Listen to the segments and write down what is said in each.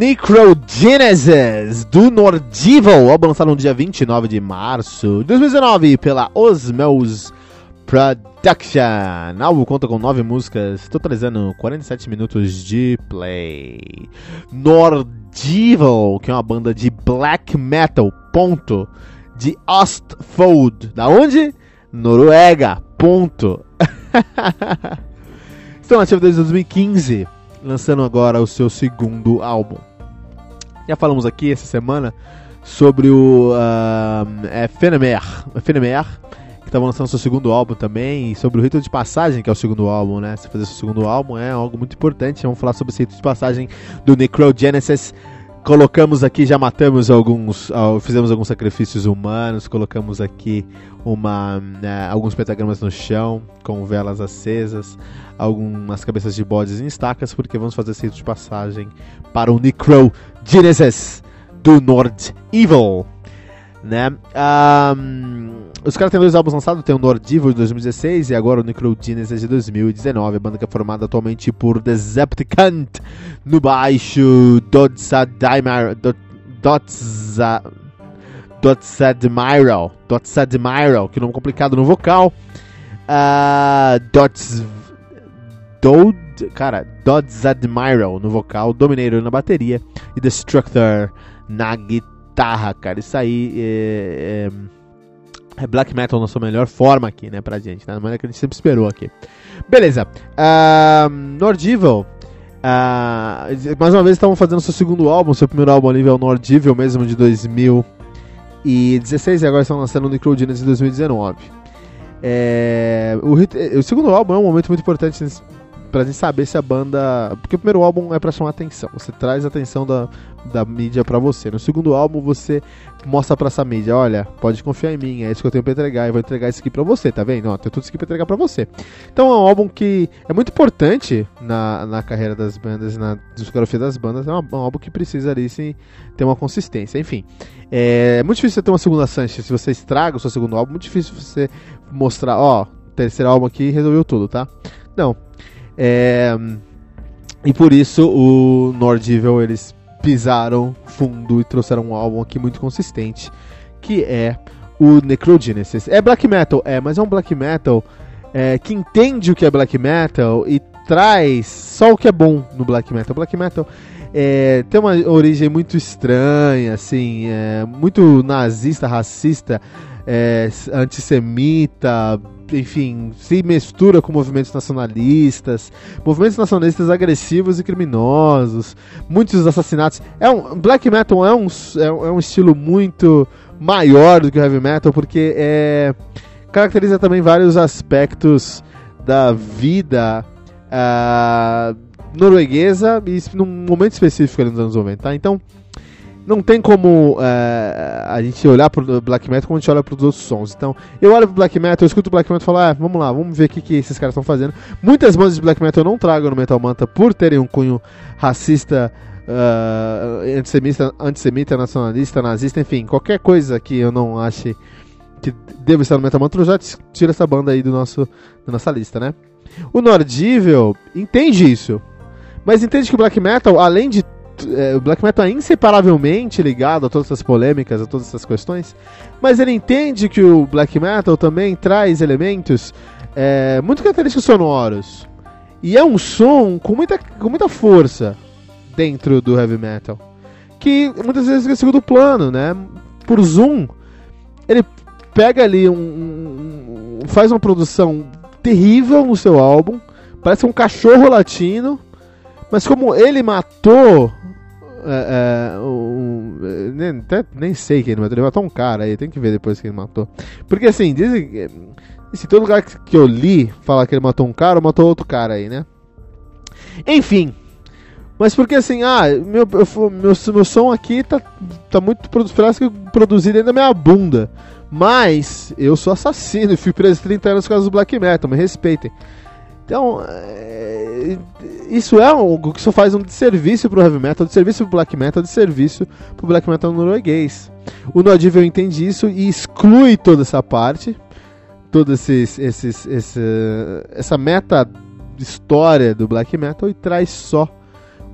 Necrogenesis do Nordival, álbum lançado no dia 29 de março de 2019 pela Osmos Production. O álbum conta com 9 músicas, totalizando 47 minutos de play. Nordival, que é uma banda de black metal, ponto, de Ostfold. Da onde? Noruega, ponto. Estão ativos desde 2015 lançando agora o seu segundo álbum. Já falamos aqui essa semana sobre o uh, é Fenemer, que estava lançando seu segundo álbum também, e sobre o rito de passagem, que é o segundo álbum, né? Se fazer seu segundo álbum é algo muito importante. Vamos falar sobre esse rito de passagem do Necrogenesis. Colocamos aqui, já matamos alguns, fizemos alguns sacrifícios humanos, colocamos aqui uma, né, alguns pentagramas no chão com velas acesas, algumas cabeças de bodes em estacas, porque vamos fazer esse rito de passagem para o Necro Genesis do Nord Evil. Né? Um, os caras têm dois álbuns lançados, tem o Nord Evil de 2016 e agora o Necro Genesis de 2019. A banda que é formada atualmente por Decepticant no baixo, Dotsadimir, Dotsa, Dotsadmiral, Dotsadmiral, que nome complicado no vocal, uh, Dots Dod, cara, Dodds Admiral no vocal, Dominator na bateria e Destructor na guitarra, cara. Isso aí é, é, é, black metal na sua melhor forma aqui, né, pra gente, né, da maneira que a gente sempre esperou aqui. Beleza, uh, Evil, uh, mais uma vez estavam fazendo seu segundo álbum, seu primeiro álbum é o Evil mesmo, de 2016, e agora estão lançando o Necrogenesis em 2019. É, o, o, segundo álbum é um momento muito importante pra gente saber se a banda. Porque o primeiro álbum é pra chamar atenção. Você traz a atenção da, da mídia pra você. No segundo álbum, você mostra pra essa mídia: olha, pode confiar em mim, é isso que eu tenho pra entregar. E vou entregar isso aqui pra você, tá vendo? Ó, tem tudo isso aqui pra entregar pra você. Então é um álbum que é muito importante na, na carreira das bandas, na discografia das bandas. É um, um álbum que precisa ali sim, ter uma consistência. Enfim, é muito difícil você ter uma segunda chance. Se você estraga o seu segundo álbum, muito difícil você mostrar: ó, terceiro álbum aqui resolveu tudo, tá? Não, é, e por isso o Nordivil eles pisaram fundo e trouxeram um álbum aqui muito consistente, que é o Necrogenesis. É black metal, é, mas é um black metal é, que entende o que é black metal e traz só o que é bom no black metal. Black metal é, tem uma origem muito estranha, assim, é, muito nazista, racista, é, antissemita, enfim, se mistura com movimentos nacionalistas, movimentos nacionalistas agressivos e criminosos, muitos assassinatos. É um, black metal é um, é, é um estilo muito maior do que o heavy metal, porque é, caracteriza também vários aspectos da vida uh, norueguesa e num momento específico ali nos anos 90. Tá? Então, não tem como é, a gente olhar pro black metal como a gente olha para os outros sons. Então, eu olho pro black metal, eu escuto o black metal e falo, ah, vamos lá, vamos ver o que, que esses caras estão fazendo. Muitas bandas de black metal eu não trago no Metal Manta por terem um cunho racista uh, antissemita, antissemita, nacionalista, nazista, enfim, qualquer coisa que eu não ache que deva estar no Metal Mantra, já tira essa banda aí do nosso, da nossa lista, né? O Nordível entende isso, mas entende que o Black Metal, além de é, o black metal é inseparavelmente ligado a todas essas polêmicas, a todas essas questões, mas ele entende que o black metal também traz elementos é, muito característicos sonoros. E é um som com muita, com muita força dentro do heavy metal. Que muitas vezes fica segundo plano, né? Por zoom, ele pega ali um, um, faz uma produção terrível no seu álbum, parece um cachorro latino, mas como ele matou é, é, um, nem, até, nem sei quem ele matou, ele matou um cara aí, tem que ver depois quem ele matou. Porque assim, dizem se todo lugar que eu li fala que ele matou um cara, ou matou outro cara aí, né? Enfim, mas porque assim, ah, meu, eu, meu, meu som aqui tá, tá muito que produzido dentro da minha bunda. Mas eu sou assassino e fui preso 30 anos por causa do black metal, me respeitem. Então, é, isso é algo que só faz um desserviço pro heavy metal, de serviço pro black metal, de serviço pro black metal norueguês. O Nodivel entende isso e exclui toda essa parte, toda esses, esses, esse, essa meta história do black metal e traz só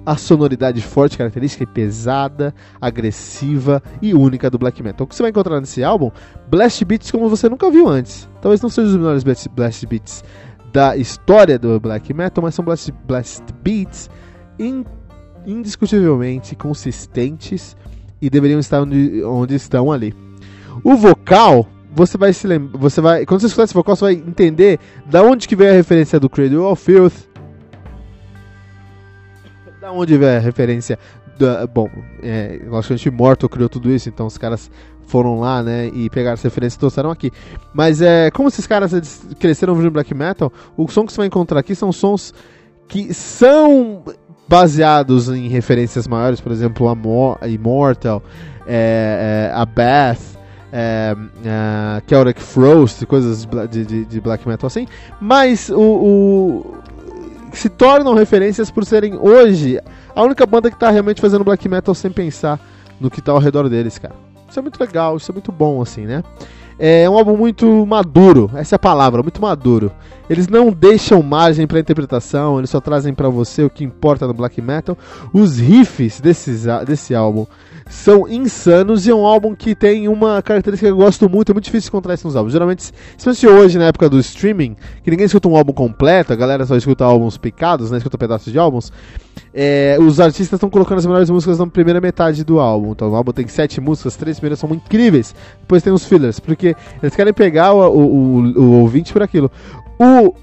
a sonoridade forte, característica e pesada, agressiva e única do black metal. O que você vai encontrar nesse álbum? Blast beats como você nunca viu antes. Talvez não sejam os melhores blast beats da história do black metal, mas são blast, blast beats indiscutivelmente consistentes e deveriam estar onde, onde estão ali. O vocal você vai se lembrar, você vai, quando você escutar esse vocal, você vai entender da onde que veio a referência do Cradle of Filth, da onde vem a referência. Da, bom, é, logicamente Mortal criou tudo isso, então os caras foram lá, né, e pegaram essa referência e trouxeram aqui. Mas é, como esses caras cresceram ouvindo black metal, o som que você vai encontrar aqui são sons que são baseados em referências maiores, por exemplo, a Immortal, é, é, a Bath, é, é, Celtic Frost, coisas de, de, de, black metal assim, mas o, se tornam referências por serem hoje a única banda que tá realmente fazendo black metal sem pensar no que tá ao redor deles, cara. Isso é muito legal, isso é muito bom, assim, né? É um álbum muito maduro, essa é a palavra, muito maduro. Eles não deixam margem para interpretação, eles só trazem para você o que importa no black metal. Os riffs desses, desse álbum são insanos e é um álbum que tem uma característica que eu gosto muito, é muito difícil encontrar isso nos álbuns. Geralmente, especialmente hoje, na época do streaming, que ninguém escuta um álbum completo, a galera só escuta álbuns picados, né, escuta pedaços de álbuns, é, os artistas estão colocando as melhores músicas na primeira metade do álbum. Então o álbum tem sete músicas, as três primeiras são incríveis, depois tem os fillers, porque eles querem pegar o, o, o, o ouvinte por aquilo. O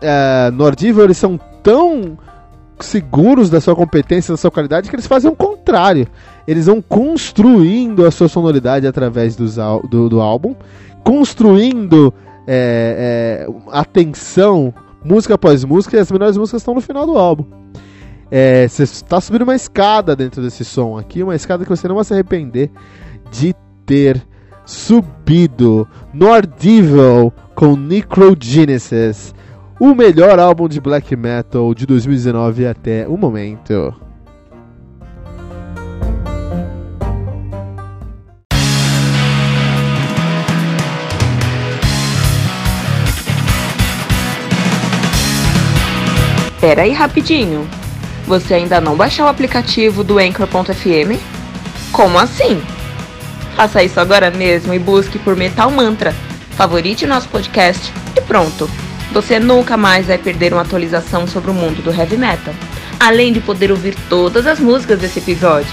é, Nordival, eles são tão seguros da sua competência, da sua qualidade, que eles fazem o contrário. Eles vão construindo a sua sonoridade através do, do álbum, construindo é, é, atenção, música após música, e as melhores músicas estão no final do álbum. É, você está subindo uma escada dentro desse som aqui, uma escada que você não vai se arrepender de ter subido. Nordival com Necrogenesis o melhor álbum de black metal de 2019 até o momento. Pera aí rapidinho. Você ainda não baixou o aplicativo do Anchor.fm? Como assim? Faça isso agora mesmo e busque por Metal Mantra. Favorite nosso podcast e pronto. Você nunca mais vai perder uma atualização sobre o mundo do heavy metal, além de poder ouvir todas as músicas desse episódio.